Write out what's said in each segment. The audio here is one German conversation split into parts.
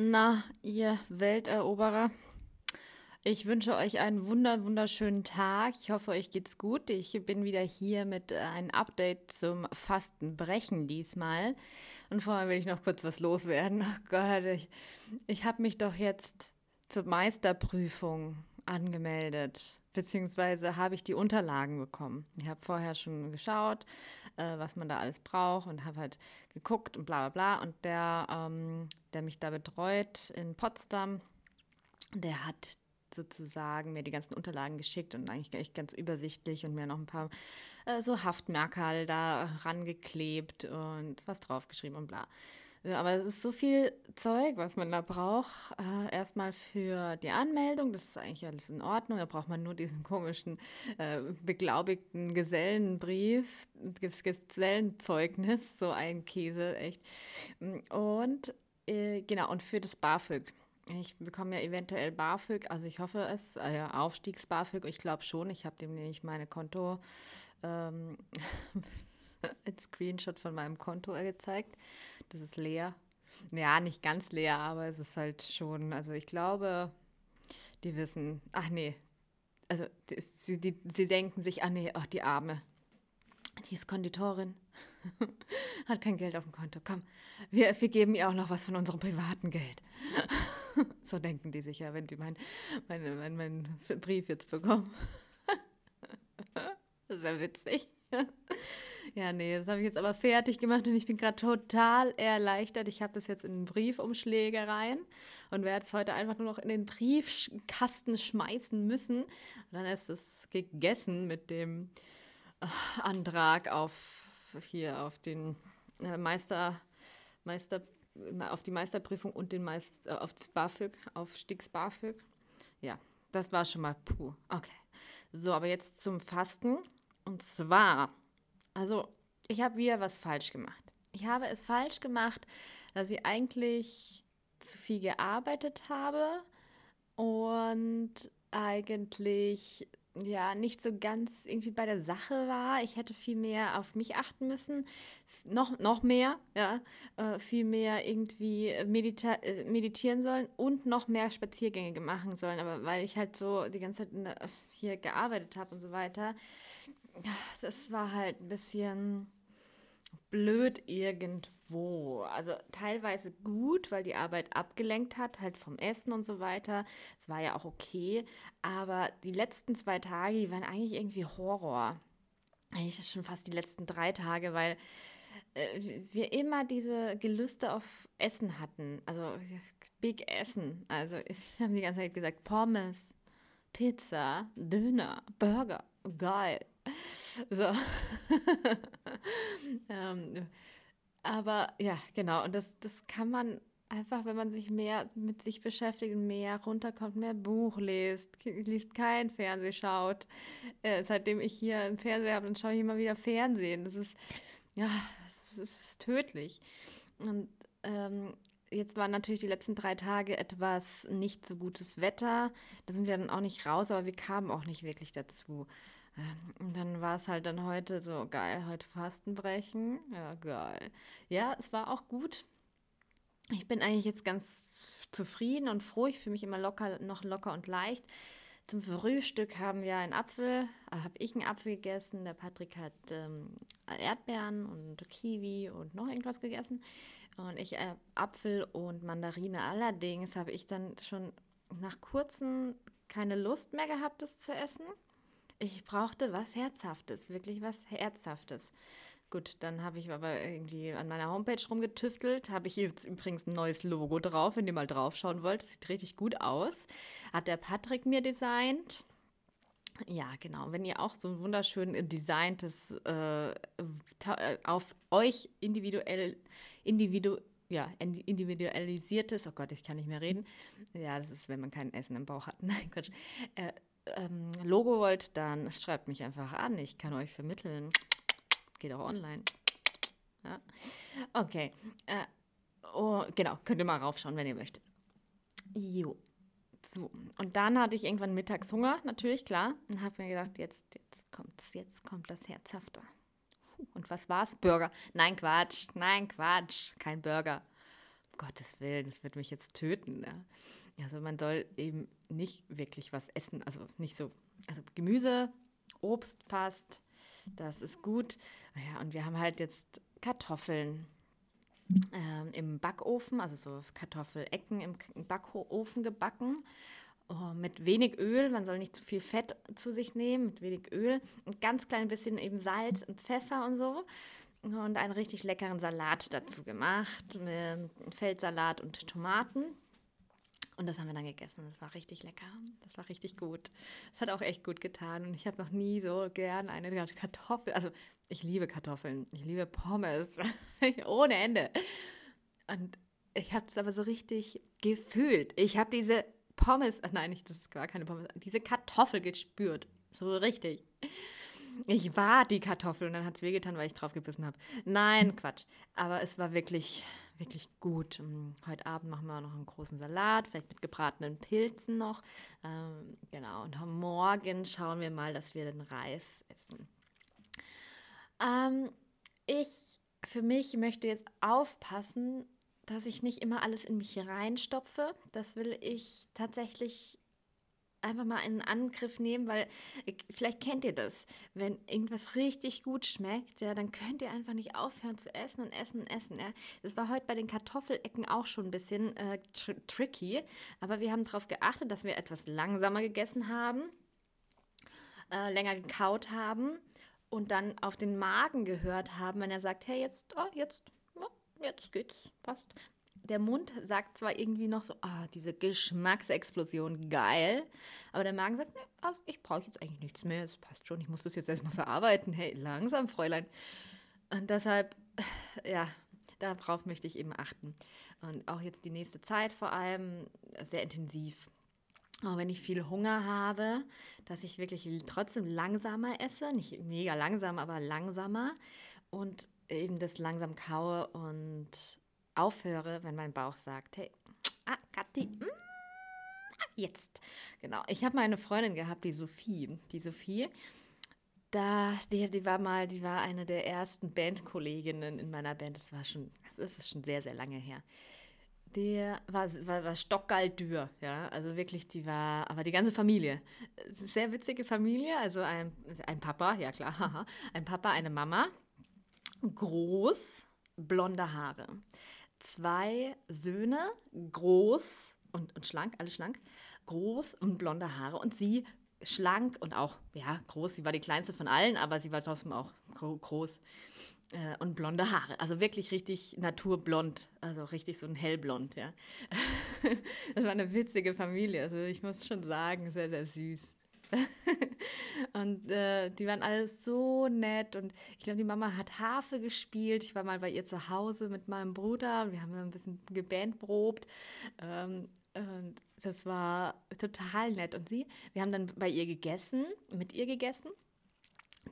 Na, ihr Welteroberer. Ich wünsche euch einen wunder wunderschönen Tag. Ich hoffe, euch geht's gut. Ich bin wieder hier mit äh, einem Update zum Fastenbrechen diesmal. Und vorher will ich noch kurz was loswerden. Oh Gott, ich, ich habe mich doch jetzt zur Meisterprüfung angemeldet, beziehungsweise habe ich die Unterlagen bekommen. Ich habe vorher schon geschaut, äh, was man da alles braucht und habe halt geguckt und bla bla bla. Und der, ähm, der mich da betreut in Potsdam, der hat sozusagen mir die ganzen Unterlagen geschickt und eigentlich echt ganz übersichtlich und mir noch ein paar äh, so Haftmerkerl da rangeklebt und was draufgeschrieben und bla. Aber es ist so viel Zeug, was man da braucht. Äh, erstmal für die Anmeldung, das ist eigentlich alles in Ordnung. Da braucht man nur diesen komischen äh, beglaubigten Gesellenbrief, das Gesellenzeugnis, so ein Käse, echt. Und äh, genau, und für das BAföG. Ich bekomme ja eventuell BAföG, also ich hoffe es, äh, Aufstiegs-BAföG, ich glaube schon. Ich habe dem nämlich meine Konto. Ähm, ein Screenshot von meinem Konto gezeigt. Das ist leer. Ja, nicht ganz leer, aber es ist halt schon, also ich glaube, die wissen, ach nee, also sie, die, sie denken sich, ach nee, ach die Arme, die ist Konditorin, hat kein Geld auf dem Konto. Komm, wir, wir geben ihr auch noch was von unserem privaten Geld. so denken die sich ja, wenn sie meinen mein, mein, mein Brief jetzt bekommen. das wäre witzig. Ja, nee, das habe ich jetzt aber fertig gemacht und ich bin gerade total erleichtert. Ich habe das jetzt in Briefumschläge rein und werde es heute einfach nur noch in den Briefkasten schmeißen müssen. Und dann ist es gegessen mit dem äh, Antrag auf hier auf den äh, Meister, Meister, auf die Meisterprüfung und den Meister, äh, auf BAföG, auf Stix BAföG. Ja, das war schon mal puh. Okay. So, aber jetzt zum Fasten. Und zwar also, ich habe wieder was falsch gemacht. Ich habe es falsch gemacht, dass ich eigentlich zu viel gearbeitet habe und eigentlich ja nicht so ganz irgendwie bei der Sache war. Ich hätte viel mehr auf mich achten müssen, noch, noch mehr, ja, äh, viel mehr irgendwie medita äh, meditieren sollen und noch mehr Spaziergänge machen sollen. Aber weil ich halt so die ganze Zeit hier gearbeitet habe und so weiter, das war halt ein bisschen blöd irgendwo. Also teilweise gut, weil die Arbeit abgelenkt hat, halt vom Essen und so weiter. Es war ja auch okay. Aber die letzten zwei Tage, die waren eigentlich irgendwie Horror. Eigentlich schon fast die letzten drei Tage, weil äh, wir immer diese Gelüste auf Essen hatten. Also Big Essen. Also wir haben die ganze Zeit gesagt, Pommes, Pizza, Döner, Burger. Geil. So. ähm, aber ja, genau. Und das, das kann man einfach, wenn man sich mehr mit sich beschäftigt, mehr runterkommt, mehr Buch liest, liest kein Fernseh, schaut. Äh, seitdem ich hier im Fernseher habe, dann schaue ich immer wieder Fernsehen. Das ist, ja, das ist, das ist tödlich. Und ähm, jetzt waren natürlich die letzten drei Tage etwas nicht so gutes Wetter. Da sind wir dann auch nicht raus, aber wir kamen auch nicht wirklich dazu. Ähm, und dann war es halt dann heute so, geil, heute Fastenbrechen. Ja, geil. Ja, es war auch gut. Ich bin eigentlich jetzt ganz zufrieden und froh. Ich fühle mich immer locker, noch locker und leicht. Zum Frühstück haben wir einen Apfel, äh, habe ich einen Apfel gegessen. Der Patrick hat ähm, Erdbeeren und Kiwi und noch irgendwas gegessen. Und ich äh, Apfel und Mandarine. Allerdings habe ich dann schon nach kurzem keine Lust mehr gehabt, das zu essen. Ich brauchte was Herzhaftes, wirklich was Herzhaftes. Gut, dann habe ich aber irgendwie an meiner Homepage rumgetüftelt. Habe ich jetzt übrigens ein neues Logo drauf, wenn ihr mal draufschauen wollt. Sieht richtig gut aus. Hat der Patrick mir designt. Ja, genau. Wenn ihr auch so ein wunderschön designtes, äh, auf euch individuell, individu, ja, individualisiertes, oh Gott, ich kann nicht mehr reden. Ja, das ist, wenn man kein Essen im Bauch hat. Nein, Quatsch. Äh, ähm, Logo wollt, dann schreibt mich einfach an. Ich kann euch vermitteln. Geht auch online. Ja. Okay. Äh, oh, genau, könnt ihr mal raufschauen, wenn ihr möchtet. Jo. So, und dann hatte ich irgendwann mittags Hunger, natürlich, klar. Und habe mir gedacht, jetzt, jetzt kommt's, jetzt kommt das Herzhafte. Und was war's? Burger. Nein, Quatsch, nein, Quatsch, kein Burger. Gottes Willen, das wird mich jetzt töten. Ja. Also man soll eben nicht wirklich was essen, also nicht so, also Gemüse, Obst passt, das ist gut. Ja, und wir haben halt jetzt Kartoffeln ähm, im Backofen, also so Kartoffelecken im Backofen gebacken. Oh, mit wenig Öl, man soll nicht zu viel Fett zu sich nehmen, mit wenig Öl, ein ganz klein bisschen eben Salz und Pfeffer und so und einen richtig leckeren Salat dazu gemacht, Feldsalat und Tomaten. Und das haben wir dann gegessen. Das war richtig lecker. Das war richtig gut. Das hat auch echt gut getan. Und ich habe noch nie so gern eine Kartoffel. Also ich liebe Kartoffeln. Ich liebe Pommes. Ohne Ende. Und ich habe es aber so richtig gefühlt. Ich habe diese Pommes, nein, das ist gar keine Pommes, diese Kartoffel gespürt. So richtig. Ich war die Kartoffel und dann hat es wehgetan, weil ich drauf gebissen habe. Nein, Quatsch. Aber es war wirklich, wirklich gut. Mm, heute Abend machen wir noch einen großen Salat, vielleicht mit gebratenen Pilzen noch. Ähm, genau. Und morgen schauen wir mal, dass wir den Reis essen. Ähm, ich für mich möchte jetzt aufpassen, dass ich nicht immer alles in mich reinstopfe. Das will ich tatsächlich einfach mal in Angriff nehmen, weil vielleicht kennt ihr das. Wenn irgendwas richtig gut schmeckt, ja, dann könnt ihr einfach nicht aufhören zu essen und essen und essen. Ja. Das war heute bei den Kartoffelecken auch schon ein bisschen äh, tr tricky, aber wir haben darauf geachtet, dass wir etwas langsamer gegessen haben, äh, länger gekaut haben und dann auf den Magen gehört haben, wenn er sagt, hey, jetzt, oh, jetzt, oh, jetzt geht's, passt der Mund sagt zwar irgendwie noch so, ah, diese Geschmacksexplosion, geil. Aber der Magen sagt, nee, also ich brauche jetzt eigentlich nichts mehr, es passt schon, ich muss das jetzt erstmal verarbeiten. Hey, langsam, Fräulein. Und deshalb, ja, darauf möchte ich eben achten. Und auch jetzt die nächste Zeit vor allem sehr intensiv. Auch wenn ich viel Hunger habe, dass ich wirklich trotzdem langsamer esse, nicht mega langsam, aber langsamer und eben das langsam kaue und aufhöre, wenn mein Bauch sagt, hey, ah, Kathi, mm, ah, jetzt. Genau. Ich habe mal eine Freundin gehabt, die Sophie. Die Sophie, da, die, die war mal, die war eine der ersten Bandkolleginnen in meiner Band. Das war schon, das ist schon sehr, sehr lange her. Der war, war, war stockgaldür, ja, also wirklich, die war, aber die ganze Familie, sehr witzige Familie, also ein, ein Papa, ja klar, ein Papa, eine Mama, groß, blonde Haare zwei Söhne, groß und, und schlank, alle schlank, groß und blonde Haare und sie schlank und auch, ja, groß. Sie war die kleinste von allen, aber sie war trotzdem auch groß äh, und blonde Haare. Also wirklich richtig naturblond, also richtig so ein hellblond, ja. das war eine witzige Familie, also ich muss schon sagen, sehr, sehr süß. und äh, die waren alle so nett und ich glaube, die Mama hat Harfe gespielt. Ich war mal bei ihr zu Hause mit meinem Bruder wir haben ein bisschen gebandprobt. Ähm, und das war total nett. Und sie, wir haben dann bei ihr gegessen, mit ihr gegessen.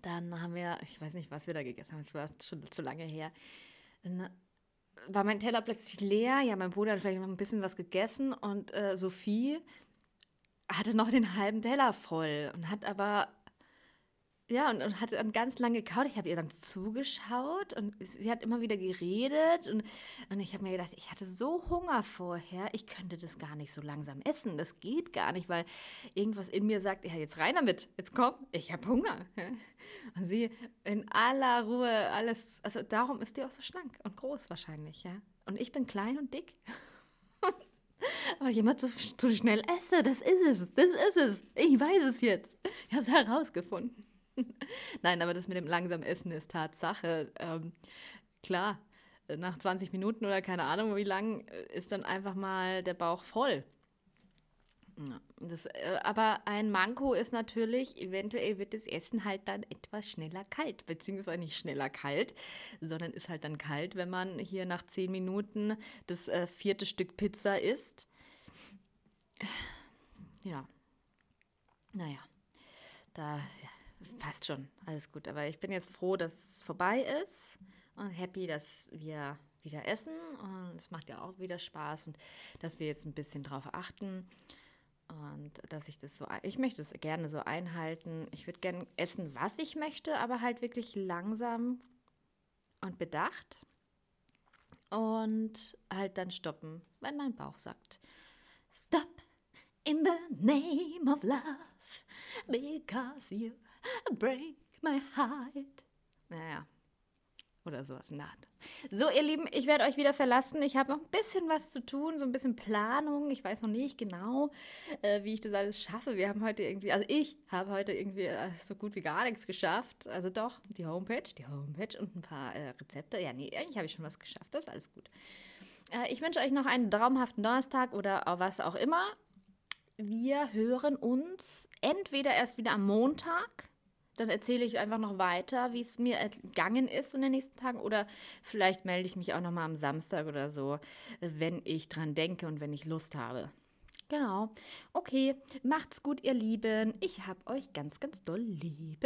Dann haben wir, ich weiß nicht, was wir da gegessen haben, es war schon zu lange her. Dann war mein Teller plötzlich leer. Ja, mein Bruder hat vielleicht noch ein bisschen was gegessen und äh, Sophie hatte noch den halben Teller voll und hat aber ja, und, und hat dann ganz lange gekaut. Ich habe ihr dann zugeschaut und sie hat immer wieder geredet. Und, und ich habe mir gedacht, ich hatte so Hunger vorher, ich könnte das gar nicht so langsam essen. Das geht gar nicht, weil irgendwas in mir sagt, ja, jetzt rein damit, jetzt komm, ich habe Hunger. Und sie in aller Ruhe alles, also darum ist die auch so schlank und groß wahrscheinlich, ja. Und ich bin klein und dick. Weil immer zu, zu schnell esse. Das ist es. Das ist es. Ich weiß es jetzt. Ich habe es herausgefunden. Nein, aber das mit dem langsamen Essen ist Tatsache. Ähm, klar, nach 20 Minuten oder keine Ahnung wie lang ist dann einfach mal der Bauch voll. Das, äh, aber ein Manko ist natürlich, eventuell wird das Essen halt dann etwas schneller kalt, beziehungsweise nicht schneller kalt, sondern ist halt dann kalt, wenn man hier nach zehn Minuten das äh, vierte Stück Pizza isst. Ja, naja, da ja, passt schon, alles gut. Aber ich bin jetzt froh, dass es vorbei ist und happy, dass wir wieder essen und es macht ja auch wieder Spaß und dass wir jetzt ein bisschen drauf achten. Und dass ich das so, ich möchte es gerne so einhalten. Ich würde gerne essen, was ich möchte, aber halt wirklich langsam und bedacht. Und halt dann stoppen, wenn mein Bauch sagt, Stop in the name of love, because you break my heart. Naja, oder sowas Art. So, ihr Lieben, ich werde euch wieder verlassen. Ich habe noch ein bisschen was zu tun, so ein bisschen Planung. Ich weiß noch nicht genau, äh, wie ich das alles schaffe. Wir haben heute irgendwie, also ich habe heute irgendwie äh, so gut wie gar nichts geschafft. Also doch, die Homepage, die Homepage und ein paar äh, Rezepte. Ja, nee, eigentlich habe ich schon was geschafft. Das ist alles gut. Äh, ich wünsche euch noch einen traumhaften Donnerstag oder was auch immer. Wir hören uns entweder erst wieder am Montag dann erzähle ich einfach noch weiter, wie es mir ergangen ist in den nächsten Tagen. Oder vielleicht melde ich mich auch noch mal am Samstag oder so, wenn ich dran denke und wenn ich Lust habe. Genau. Okay, macht's gut, ihr Lieben. Ich hab euch ganz, ganz doll lieb.